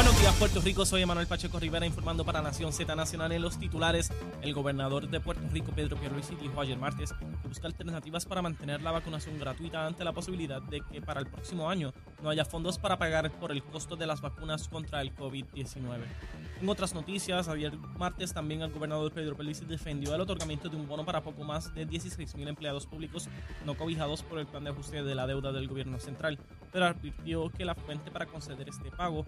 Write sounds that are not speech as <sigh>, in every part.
Buenos días, Puerto Rico. Soy Emanuel Pacheco Rivera informando para Nación Z Nacional en los titulares. El gobernador de Puerto Rico, Pedro Pierluisi, dijo ayer martes que busca alternativas para mantener la vacunación gratuita ante la posibilidad de que para el próximo año no haya fondos para pagar por el costo de las vacunas contra el COVID-19. En otras noticias, ayer martes también el gobernador Pedro Pierluisi defendió el otorgamiento de un bono para poco más de 16 mil empleados públicos no cobijados por el plan de ajuste de la deuda del gobierno central, pero advirtió que la fuente para conceder este pago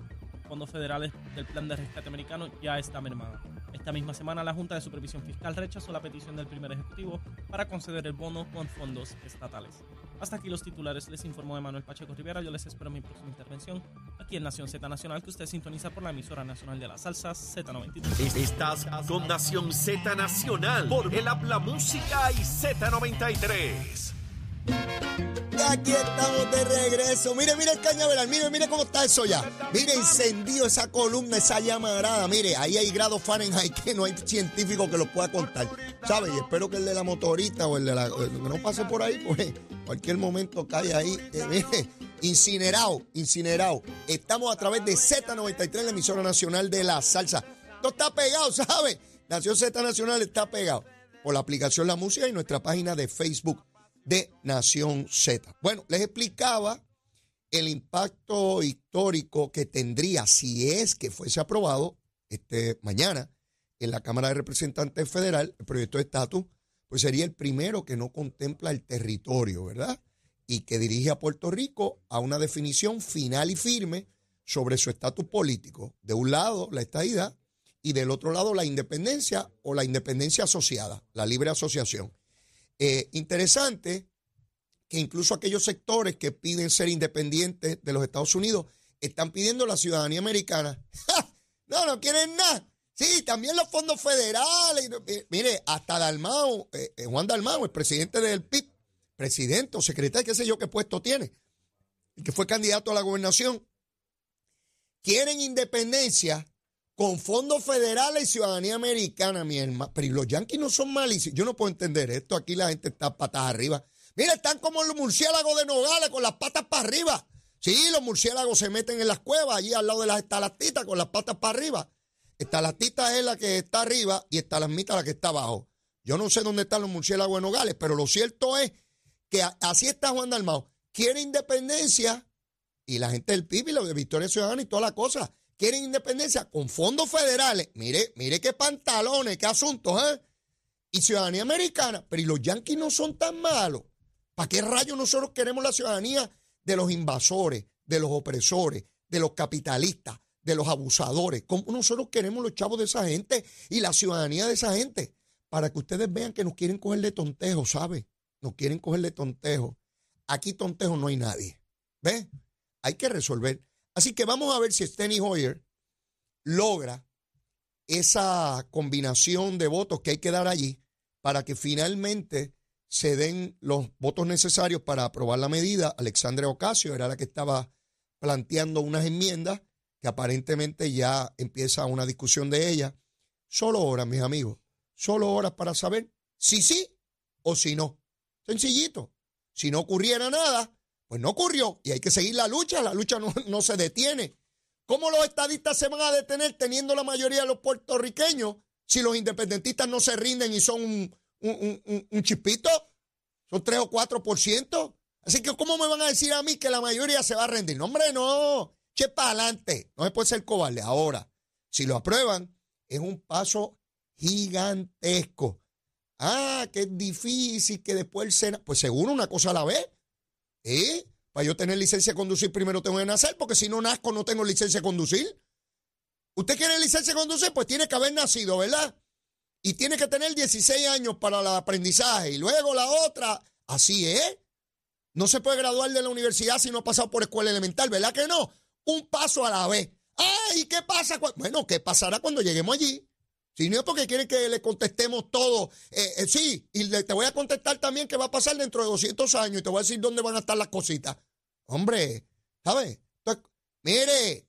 fondos federales del Plan de Rescate Americano ya está mermada. Esta misma semana la Junta de Supervisión Fiscal rechazó la petición del primer ejecutivo para conceder el bono con fondos estatales. Hasta aquí los titulares, les informó Emanuel Pacheco Rivera. Yo les espero en mi próxima intervención aquí en Nación Z Nacional, que usted sintoniza por la emisora nacional de la salsa Z93. Estás con Nación Z Nacional por el Habla Música y Z93. Aquí estamos de regreso. Mire, mire el cañaveral. Mire, mire cómo está eso ya. Mire, encendido esa columna, esa llamarada. Mire, ahí hay grados Fahrenheit que no hay científico que lo pueda contar. ¿Sabe? Y espero que el de la motorita o el de la. Que no pase por ahí, pues cualquier momento cae ahí. Eh, mire, incinerado, incinerado. Estamos a través de Z93, la emisora nacional de la salsa. Esto está pegado, ¿sabe? Nación Z Nacional está pegado. Por la aplicación La Música y nuestra página de Facebook de Nación Z. Bueno, les explicaba el impacto histórico que tendría si es que fuese aprobado este mañana en la Cámara de Representantes Federal el proyecto de estatus, pues sería el primero que no contempla el territorio, ¿verdad? Y que dirige a Puerto Rico a una definición final y firme sobre su estatus político. De un lado, la estadidad y del otro lado, la independencia o la independencia asociada, la libre asociación. Eh, interesante que incluso aquellos sectores que piden ser independientes de los Estados Unidos están pidiendo la ciudadanía americana. <laughs> no, no quieren nada. Sí, también los fondos federales. Mire, hasta Dalmao, eh, eh, Juan Dalmao, el presidente del PIB, presidente o secretario, qué sé yo qué puesto tiene, que fue candidato a la gobernación, quieren independencia con fondos federales y ciudadanía americana, mi hermano. Pero los yanquis no son malísimos. Yo no puedo entender esto. Aquí la gente está patas arriba. Mira, están como los murciélagos de Nogales con las patas para arriba. Sí, los murciélagos se meten en las cuevas, allí al lado de las estalactitas con las patas para arriba. Estalactita es la que está arriba y estalagmita la que está abajo. Yo no sé dónde están los murciélagos de Nogales, pero lo cierto es que así está Juan Dalmao. Quiere independencia y la gente del PIB y la de Victoria Ciudadana y toda la cosa quieren independencia con fondos federales. Mire, mire qué pantalones, qué asuntos, ¿eh? Y ciudadanía americana. Pero ¿y los yanquis no son tan malos? ¿Para qué rayos nosotros queremos la ciudadanía de los invasores, de los opresores, de los capitalistas, de los abusadores? ¿Cómo nosotros queremos los chavos de esa gente y la ciudadanía de esa gente? Para que ustedes vean que nos quieren coger de tontejo, ¿sabe? Nos quieren coger de tontejo. Aquí tontejo no hay nadie. ¿Ves? Hay que resolver. Así que vamos a ver si Steny Hoyer logra esa combinación de votos que hay que dar allí para que finalmente se den los votos necesarios para aprobar la medida. Alexandre Ocasio era la que estaba planteando unas enmiendas que aparentemente ya empieza una discusión de ella. Solo horas, mis amigos, solo horas para saber si sí o si no. Sencillito. Si no ocurriera nada, pues no ocurrió y hay que seguir la lucha, la lucha no, se detiene. ¿Cómo los estadistas se van a detener teniendo la mayoría de los puertorriqueños si los independentistas no se rinden y son un, un, chispito? Son 3 o 4%. Así que ¿cómo me van a decir a mí que la mayoría se va a rendir? No, hombre, no. Che, para adelante. No se puede ser cobarde. Ahora, si lo aprueban, es un paso gigantesco. Ah, que es difícil, que después el Senado... Pues seguro una cosa a la vez. ¿Eh? Para yo tener licencia de conducir, primero tengo que nacer, porque si no nazco, no tengo licencia de conducir. ¿Usted quiere licencia de conducir? Pues tiene que haber nacido, ¿verdad? Y tiene que tener 16 años para el aprendizaje. Y luego la otra, así es. No se puede graduar de la universidad si no ha pasado por escuela elemental, ¿verdad que no? Un paso a la vez. ¡Ay! ¿Qué pasa? Bueno, ¿qué pasará cuando lleguemos allí? Si no es porque quieren que le contestemos todo, eh, eh, sí, y te voy a contestar también qué va a pasar dentro de 200 años y te voy a decir dónde van a estar las cositas. Hombre, ¿sabes? mire,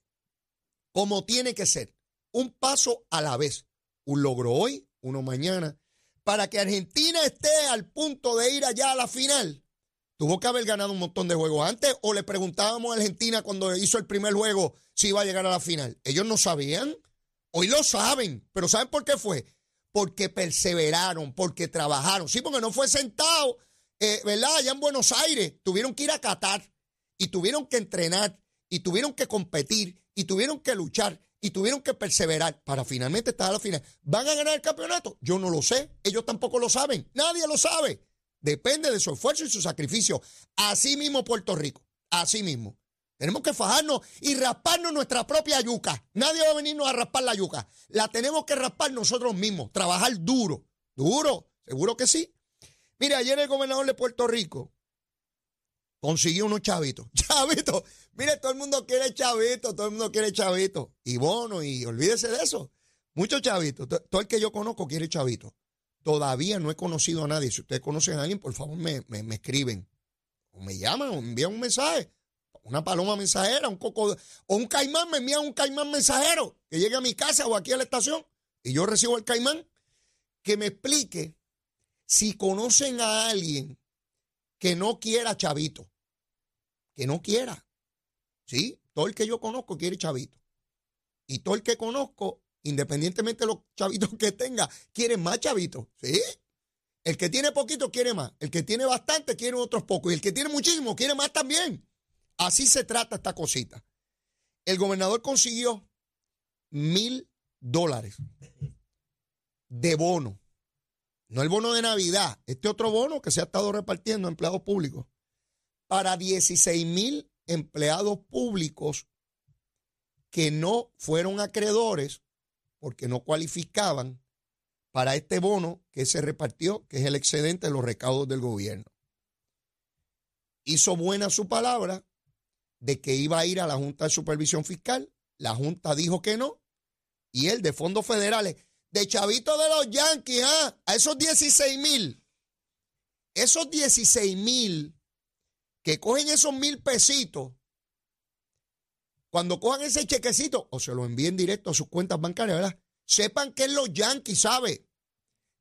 como tiene que ser. un paso a la vez. Un logro hoy, uno mañana. Para que Argentina esté al punto de ir allá a la final, tuvo que haber ganado un montón de juegos antes o le preguntábamos a Argentina cuando hizo el primer juego si iba a llegar a la final. Ellos no sabían. Hoy lo saben, pero ¿saben por qué fue? Porque perseveraron, porque trabajaron. Sí, porque no fue sentado, eh, ¿verdad? Allá en Buenos Aires. Tuvieron que ir a Qatar y tuvieron que entrenar y tuvieron que competir y tuvieron que luchar y tuvieron que perseverar para finalmente estar a la final. ¿Van a ganar el campeonato? Yo no lo sé. Ellos tampoco lo saben. Nadie lo sabe. Depende de su esfuerzo y su sacrificio. Así mismo Puerto Rico. Así mismo. Tenemos que fajarnos y rasparnos nuestra propia yuca. Nadie va a venirnos a raspar la yuca. La tenemos que raspar nosotros mismos. Trabajar duro. Duro. Seguro que sí. Mire, ayer el gobernador de Puerto Rico consiguió unos chavitos. <laughs> Chavitos. Mire, todo el mundo quiere chavitos. Todo el mundo quiere chavitos. Y bono, y olvídese de eso. Muchos chavitos. Todo el que yo conozco quiere chavitos. Todavía no he conocido a nadie. Si ustedes conocen a alguien, por favor me, me escriben. O me llaman o envían un mensaje una paloma mensajera, un coco o un caimán, me envía un caimán mensajero que llegue a mi casa o aquí a la estación y yo recibo el caimán, que me explique si conocen a alguien que no quiera chavito, que no quiera. ¿Sí? Todo el que yo conozco quiere chavito. Y todo el que conozco, independientemente de los chavitos <laughs> que tenga, quiere más chavitos. ¿Sí? El que tiene poquito quiere más. El que tiene bastante quiere otros pocos. Y el que tiene muchísimo quiere más también. Así se trata esta cosita. El gobernador consiguió mil dólares de bono. No el bono de Navidad, este otro bono que se ha estado repartiendo a empleados públicos para 16 mil empleados públicos que no fueron acreedores porque no cualificaban para este bono que se repartió, que es el excedente de los recaudos del gobierno. Hizo buena su palabra de que iba a ir a la Junta de Supervisión Fiscal. La Junta dijo que no. Y él de fondos federales, de chavito de los Yankees, ¿ah? a esos 16 mil. Esos 16 mil que cogen esos mil pesitos, cuando cojan ese chequecito o se lo envíen directo a sus cuentas bancarias, ¿verdad? Sepan que es los Yankees, ¿sabe?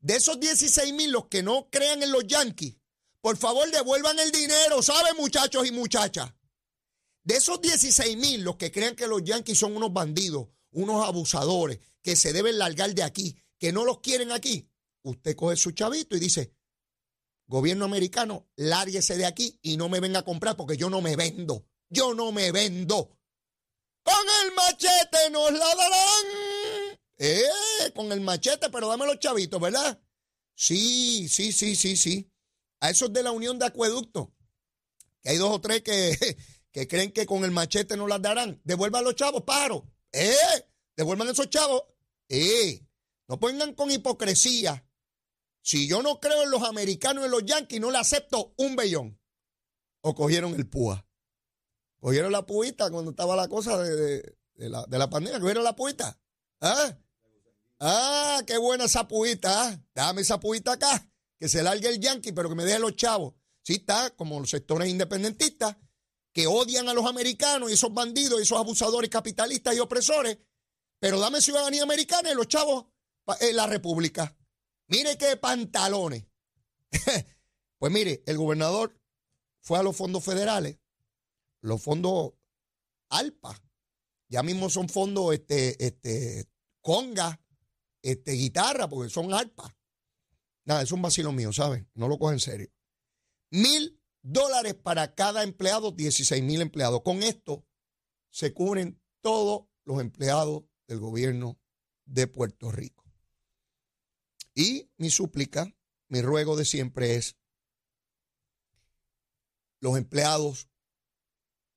De esos 16 mil, los que no crean en los Yankees, por favor devuelvan el dinero, ¿sabe, muchachos y muchachas? De esos 16 mil, los que crean que los Yankees son unos bandidos, unos abusadores, que se deben largar de aquí, que no los quieren aquí, usted coge su chavito y dice, gobierno americano, lárguese de aquí y no me venga a comprar porque yo no me vendo. Yo no me vendo. Con el machete nos la darán. Eh, con el machete, pero dame los chavitos, ¿verdad? Sí, sí, sí, sí, sí. A esos de la Unión de Acueducto, que hay dos o tres que que creen que con el machete no las darán. Devuelvan los chavos, paro. ¡Eh! Devuelvan esos chavos. ¡Eh! No pongan con hipocresía. Si yo no creo en los americanos en los yanquis, no le acepto un bellón. O cogieron el púa. Cogieron la puita cuando estaba la cosa de, la, de la, pandemia. Cogieron la puita. ¿Ah? Ah, qué buena esa puita. ¿ah? Dame esa puita acá. Que se largue el yanqui, pero que me deje los chavos. Sí, está como los sectores independentistas que odian a los americanos y esos bandidos y esos abusadores capitalistas y opresores, pero dame ciudadanía americana y los chavos en la República. Mire qué pantalones. <laughs> pues mire, el gobernador fue a los fondos federales, los fondos ALPA, ya mismo son fondos este, este, conga, este, guitarra, porque son ALPA. Nada, es un vacilo mío, ¿saben? No lo cogen en serio. Mil dólares para cada empleado, 16 mil empleados. Con esto se cubren todos los empleados del gobierno de Puerto Rico. Y mi súplica, mi ruego de siempre es los empleados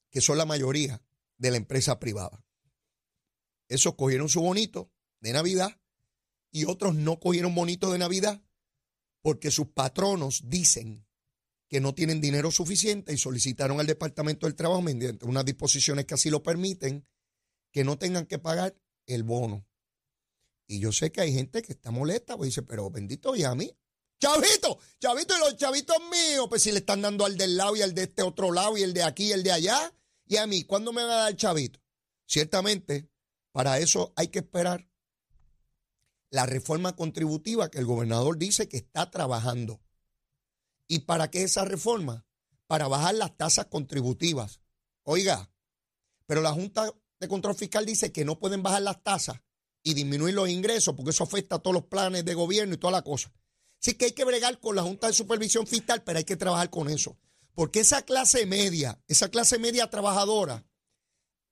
que son la mayoría de la empresa privada. Esos cogieron su bonito de Navidad y otros no cogieron bonito de Navidad porque sus patronos dicen que no tienen dinero suficiente y solicitaron al Departamento del Trabajo, mediante unas disposiciones que así lo permiten, que no tengan que pagar el bono. Y yo sé que hay gente que está molesta, pues dice, pero bendito y a mí. Chavito, chavito y los chavitos míos, pues si le están dando al del lado y al de este otro lado y el de aquí y el de allá, y a mí, ¿cuándo me va a dar chavito? Ciertamente, Para eso hay que esperar la reforma contributiva que el gobernador dice que está trabajando. ¿Y para qué esa reforma? Para bajar las tasas contributivas. Oiga, pero la Junta de Control Fiscal dice que no pueden bajar las tasas y disminuir los ingresos porque eso afecta a todos los planes de gobierno y toda la cosa. Así que hay que bregar con la Junta de Supervisión Fiscal, pero hay que trabajar con eso. Porque esa clase media, esa clase media trabajadora,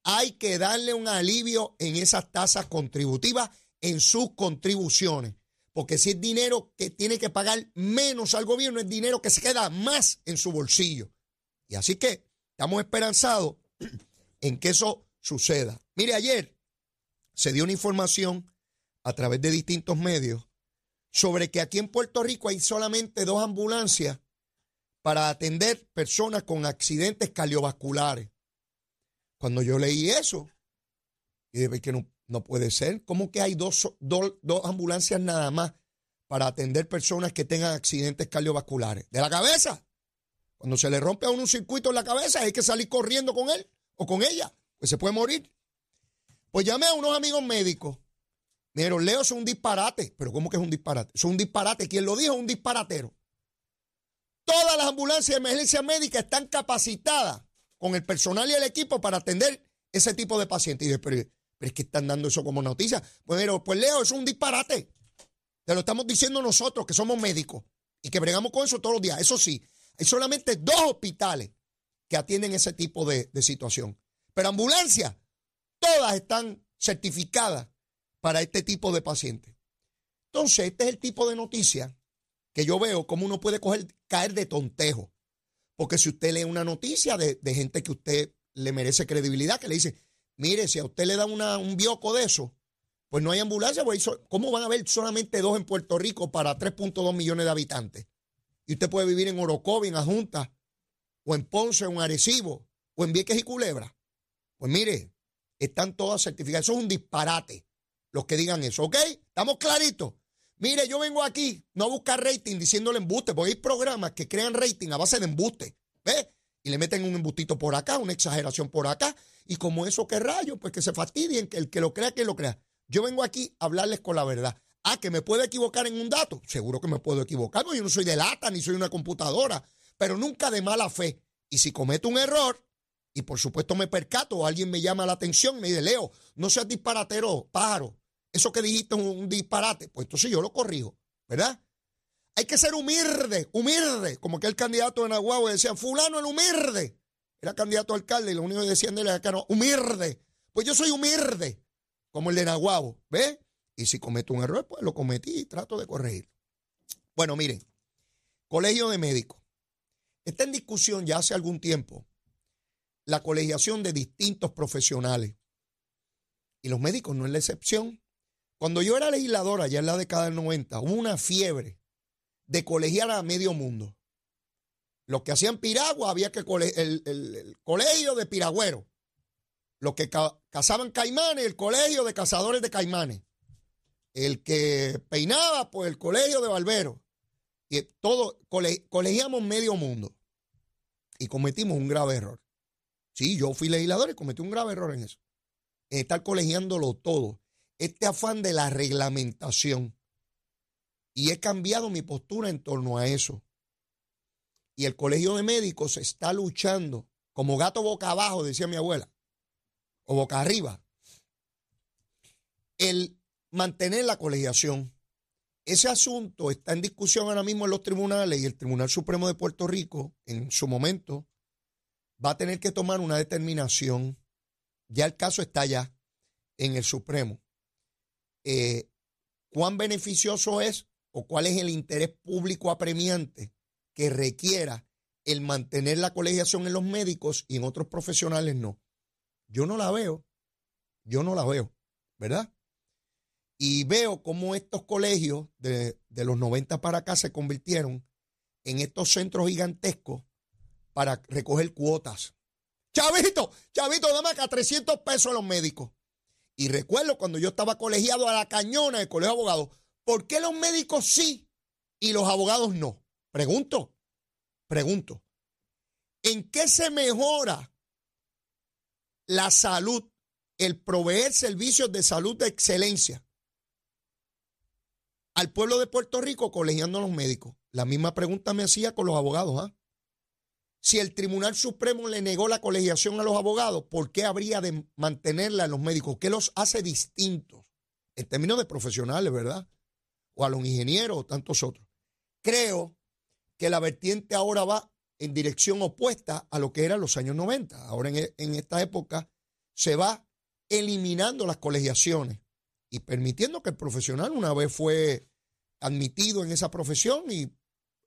hay que darle un alivio en esas tasas contributivas, en sus contribuciones. Porque si es dinero que tiene que pagar menos al gobierno, es dinero que se queda más en su bolsillo. Y así que estamos esperanzados <clears throat> en que eso suceda. Mire, ayer se dio una información a través de distintos medios sobre que aquí en Puerto Rico hay solamente dos ambulancias para atender personas con accidentes cardiovasculares. Cuando yo leí eso, y dije que no, no puede ser, ¿cómo que hay dos, dos, ambulancias nada más para atender personas que tengan accidentes cardiovasculares? ¿De la cabeza? Cuando se le rompe a uno un circuito en la cabeza, hay que salir corriendo con él o con ella, pues se puede morir. Pues llamé a unos amigos médicos. Me dijeron, Leo, es un disparate. Pero ¿cómo que es un disparate? Es un disparate. Quien lo dijo es un disparatero. Todas las ambulancias de emergencia médica están capacitadas con el personal y el equipo para atender ese tipo de pacientes. Y dije, pero, es que están dando eso como noticia. Pues, pues Leo, es un disparate. Te lo estamos diciendo nosotros que somos médicos y que bregamos con eso todos los días. Eso sí, hay solamente dos hospitales que atienden ese tipo de, de situación. Pero ambulancias, todas están certificadas para este tipo de pacientes. Entonces, este es el tipo de noticia que yo veo como uno puede coger, caer de tontejo. Porque si usted lee una noticia de, gente que usted le merece credibilidad, que le dice, mire, si a usted le da un bioco de eso, pues no hay ambulancia, pues, ¿cómo van a haber solamente dos en Puerto Rico para 3.2 millones de habitantes? Y usted puede vivir en Orocovi, en Ajunta, o en Ponce, o en Arecibo, o en Vieques y Culebra. Pues mire, están todas certificadas. Eso es un disparate, los que digan eso, ¿ok? ¿Estamos claritos? Mire, yo vengo aquí no a buscar rating diciéndole embuste, porque hay programas que crean rating a base de embuste. ¿Ves? Y le meten un embustito por acá, una exageración por acá. Y como eso, ¿qué rayo? Pues que se fastidien, que el que lo crea, que lo crea. Yo vengo aquí a hablarles con la verdad. Ah, que me puedo equivocar en un dato. Seguro que me puedo equivocar, porque yo no soy de lata ni soy una computadora, pero nunca de mala fe. Y si cometo un error, y por supuesto me percato, o alguien me llama la atención, me dice, Leo, no seas disparatero, pájaro eso que dijiste es un disparate, pues entonces yo lo corrijo, ¿verdad? Hay que ser humilde, humilde, como que el candidato de Nahuatl decía, fulano el humilde. Era candidato a alcalde y lo único que decían de él era que no, humilde. Pues yo soy humilde, como el de Nahuatl, ¿ves? Y si cometo un error, pues lo cometí y trato de corregir. Bueno, miren, colegio de médicos. Está en discusión ya hace algún tiempo la colegiación de distintos profesionales. Y los médicos no es la excepción. Cuando yo era legislador allá en la década del 90, hubo una fiebre de colegiar a medio mundo. Los que hacían piragua había que el, el, colegio de piragüeros. Los que cazaban caimanes, el colegio de cazadores de caimanes. El que peinaba, pues el colegio de barberos. Y todo, colegiamos medio mundo. Y cometimos un grave error. Sí, yo fui legislador y cometí un grave error en eso. En estar colegiándolo todo este afán de la reglamentación. Y he cambiado mi postura en torno a eso. Y el Colegio de Médicos está luchando como gato boca abajo, decía mi abuela, o boca arriba, el mantener la colegiación. Ese asunto está en discusión ahora mismo en los tribunales y el Tribunal Supremo de Puerto Rico, en su momento, va a tener que tomar una determinación. Ya el caso está ya en el Supremo. Eh, cuán beneficioso es o cuál es el interés público apremiante que requiera el mantener la colegiación en los médicos y en otros profesionales no. Yo no la veo, yo no la veo, ¿verdad? Y veo cómo estos colegios de, de los 90 para acá se convirtieron en estos centros gigantescos para recoger cuotas. Chavito, chavito, dame acá 300 pesos a los médicos. Y recuerdo cuando yo estaba colegiado a la cañona del colegio de abogados, ¿por qué los médicos sí y los abogados no? Pregunto, pregunto. ¿En qué se mejora la salud, el proveer servicios de salud de excelencia al pueblo de Puerto Rico colegiando a los médicos. La misma pregunta me hacía con los abogados. ¿ah? Si el Tribunal Supremo le negó la colegiación a los abogados, ¿por qué habría de mantenerla a los médicos? ¿Qué los hace distintos? En términos de profesionales, ¿verdad? O a los ingenieros o tantos otros. Creo que la vertiente ahora va en dirección opuesta a lo que era los años 90. Ahora en, en esta época se va eliminando las colegiaciones y permitiendo que el profesional una vez fue admitido en esa profesión y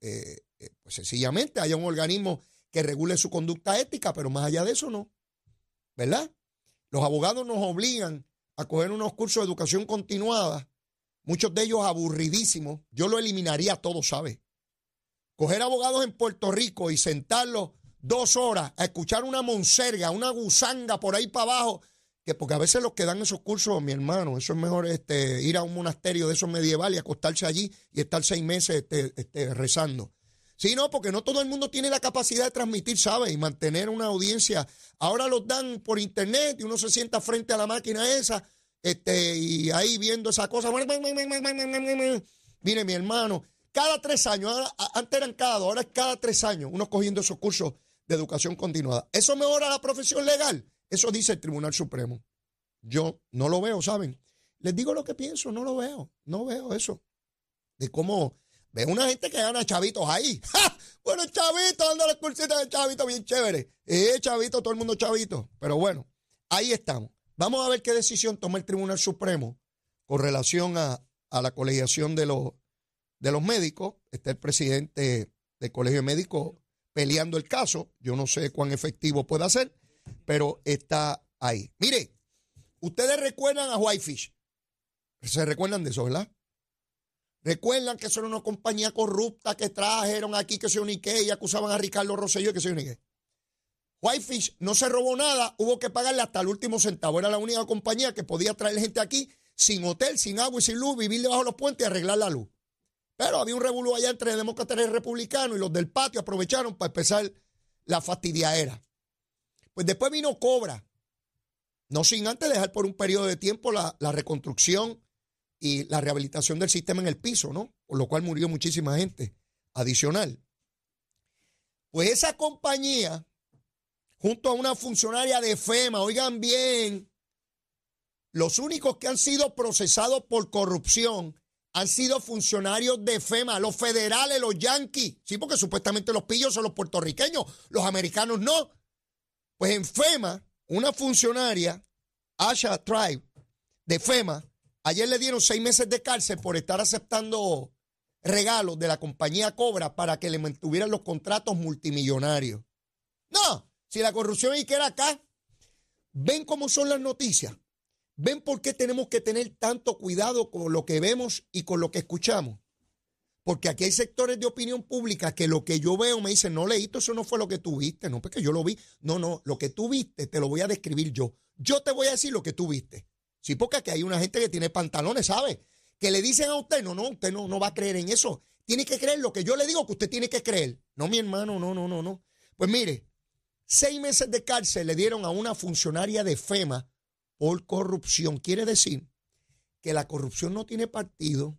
eh, eh, pues sencillamente haya un organismo que regule su conducta ética, pero más allá de eso no. ¿Verdad? Los abogados nos obligan a coger unos cursos de educación continuada, muchos de ellos aburridísimos. Yo lo eliminaría todo, ¿sabe? Coger abogados en Puerto Rico y sentarlos dos horas a escuchar una monserga, una gusanga por ahí para abajo que porque a veces los que dan esos cursos, mi hermano, eso es mejor este, ir a un monasterio de esos medievales y acostarse allí y estar seis meses este, este, rezando. Sí, no, porque no todo el mundo tiene la capacidad de transmitir, ¿sabes? Y mantener una audiencia. Ahora los dan por internet y uno se sienta frente a la máquina esa este, y ahí viendo esa cosa. Mire, mi hermano, cada tres años, antes eran cada ahora es cada tres años, uno cogiendo esos cursos de educación continuada. ¿Eso mejora la profesión legal? Eso dice el Tribunal Supremo. Yo no lo veo, ¿saben? Les digo lo que pienso, no lo veo, no veo eso. De cómo ve una gente que gana chavitos ahí. <laughs> ¡Ja! Bueno, chavito, dando las cursitas de chavito bien chévere. Eh, chavito, todo el mundo chavito. Pero bueno, ahí estamos. Vamos a ver qué decisión toma el Tribunal Supremo con relación a, la colegiación de los, de los médicos. Está el presidente del Colegio de Médicos peleando el caso. Yo no sé cuán efectivo puede ser pero está ahí. Mire, ustedes recuerdan a Whitefish. Se recuerdan de eso, ¿verdad? Recuerdan que son una compañía corrupta que trajeron aquí que se unique y acusaban a Ricardo Rosselló que se unique. Whitefish no se robó nada, hubo que pagarle hasta el último centavo. Era la única compañía que podía traer gente aquí sin hotel, sin agua y sin luz, vivir debajo de los puentes y arreglar la luz. Pero había un revuelo allá entre demócratas y republicanos y los del patio aprovecharon para empezar la fastidiaera. Pues después vino Cobra, no sin antes dejar por un periodo de tiempo la, reconstrucción y la rehabilitación del sistema en el piso, ¿no? Por lo cual murió muchísima gente adicional. Pues esa compañía, junto a una funcionaria de FEMA, oigan bien, los únicos que han sido procesados por corrupción han sido funcionarios de FEMA, los federales, los yanquis. Sí, porque supuestamente los pillos son los puertorriqueños, los americanos no. Pues en FEMA, una funcionaria, Asha Tribe, de FEMA, ayer le dieron seis meses de cárcel por estar aceptando regalos de la compañía Cobra para que le mantuvieran los contratos multimillonarios. No, si la corrupción hay que era acá, ven cómo son las noticias. Ven por qué tenemos que tener tanto cuidado con lo que vemos y con lo que escuchamos. Porque aquí hay sectores de opinión pública que lo que yo veo me dicen, no leíto, eso no fue lo que tú viste, no, porque yo lo vi. No, no, lo que tú viste te lo voy a describir yo. Yo te voy a decir lo que tú viste. Sí, porque aquí hay una gente que tiene pantalones, ¿sabe? Que le dicen a usted, no, no, usted no, no va a creer en eso. Tiene que creer lo que yo le digo que usted tiene que creer. No, mi hermano, no, no, no, no. Pues mire, seis meses de cárcel le dieron a una funcionaria de FEMA por corrupción. Quiere decir que la corrupción no tiene partido,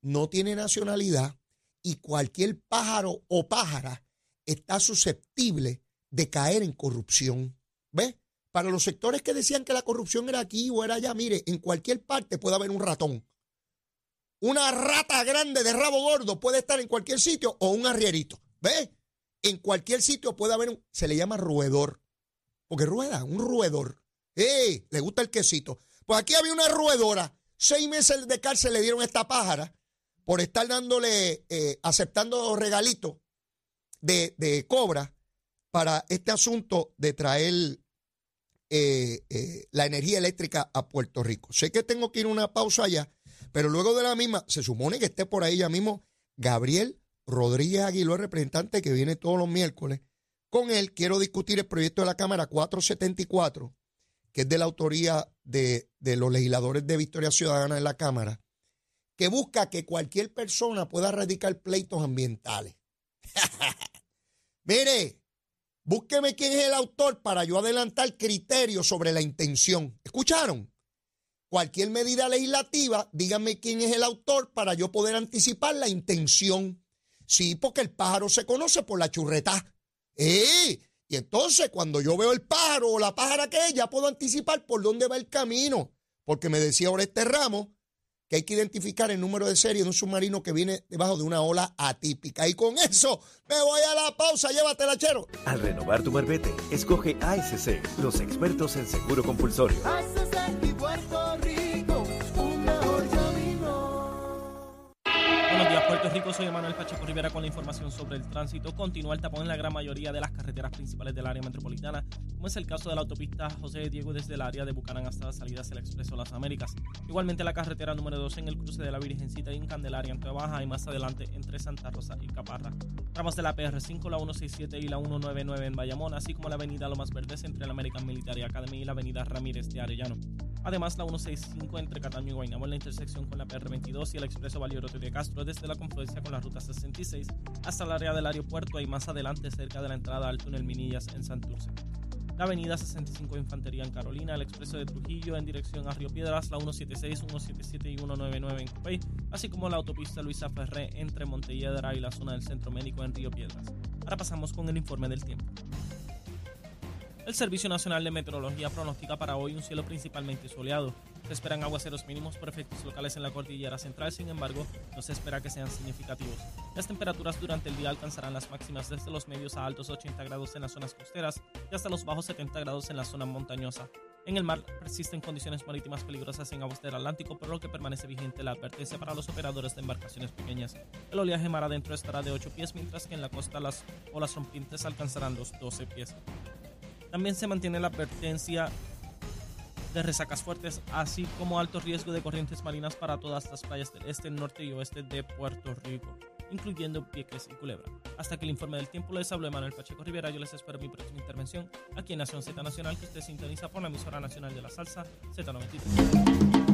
no tiene nacionalidad y cualquier pájaro o pájara está susceptible de caer en corrupción. ¿Ves? Para los sectores que decían que la corrupción era aquí o era allá, mire, en cualquier parte puede haber un ratón. Una rata grande de rabo gordo puede estar en cualquier sitio o un arrierito. ¿Ves? En cualquier sitio puede haber un, se le llama roedor. Porque rueda, un roedor. ¡Eh! Le gusta el quesito. Pues aquí había una roedora. Seis meses de cárcel le dieron a esta pájara por estar dándole, eh, aceptando regalitos de, de, cobra para este asunto de traer eh, eh, la energía eléctrica a Puerto Rico. Sé que tengo que ir una pausa allá, pero luego de la misma, se supone que esté por ahí ya mismo Gabriel Rodríguez Aguiló, representante que viene todos los miércoles. Con él quiero discutir el proyecto de la Cámara 474, que es de la autoría de, de los legisladores de Victoria Ciudadana en la Cámara, que busca que cualquier persona pueda radicar pleitos ambientales. <laughs> Mire, Búsqueme quién es el autor para yo adelantar criterios sobre la intención. ¿Escucharon? Cualquier medida legislativa, díganme quién es el autor para yo poder anticipar la intención. Sí, porque el pájaro se conoce por la churreta. ¡Eh! Y entonces, cuando yo veo el pájaro o la pájara que es, ya puedo anticipar por dónde va el camino. Porque me decía ahora este ramo que hay que identificar el número de serie de un submarino que viene debajo de una ola atípica. Y con eso me voy a la pausa, llévatela, chero. Al renovar tu marbete, escoge ASC, los expertos en seguro compulsorio. Buenos días, Puerto Rico. Soy Manuel Pacheco Rivera con la información sobre el tránsito. Continúa el tapón en la gran mayoría de las carreteras principales del área metropolitana, como es el caso de la autopista José Diego desde el área de Bucanán hasta la salida hacia el Expreso Las Américas. Igualmente la carretera número 2 en el cruce de la Virgencita y en Candelaria en Baja y más adelante entre Santa Rosa y Caparra. Ramas de la PR5, la 167 y la 199 en Bayamón, así como la avenida Lomas Verdes entre la American Military Academy y la avenida Ramírez de Arellano. Además, la 165 entre Cataño y Guaynabo en la intersección con la PR22 y el expreso Valiorote de Castro desde la confluencia con la ruta 66 hasta el área del aeropuerto y más adelante cerca de la entrada al túnel Minillas en Santurce. La avenida 65 Infantería en Carolina, el expreso de Trujillo en dirección a Río Piedras, la 176, 177 y 199 en Copey, así como la autopista Luisa Ferré entre Montelledra y la zona del Centro Médico en Río Piedras. Ahora pasamos con el informe del tiempo. El Servicio Nacional de Meteorología pronostica para hoy un cielo principalmente soleado. Se esperan aguaceros mínimos por efectos locales en la cordillera central, sin embargo, no se espera que sean significativos. Las temperaturas durante el día alcanzarán las máximas desde los medios a altos 80 grados en las zonas costeras y hasta los bajos 70 grados en la zona montañosa. En el mar persisten condiciones marítimas peligrosas en aguas del Atlántico, por lo que permanece vigente la advertencia para los operadores de embarcaciones pequeñas. El oleaje mar adentro estará de 8 pies, mientras que en la costa las olas rompientes alcanzarán los 12 pies. También se mantiene la advertencia de resacas fuertes, así como alto riesgo de corrientes marinas para todas las playas del este, norte y oeste de Puerto Rico, incluyendo Pieques y Culebra. Hasta que el informe del tiempo les habló Manuel Pacheco Rivera, yo les espero mi próxima intervención aquí en Nación Z Nacional, que usted sintoniza por la emisora nacional de la salsa Z93.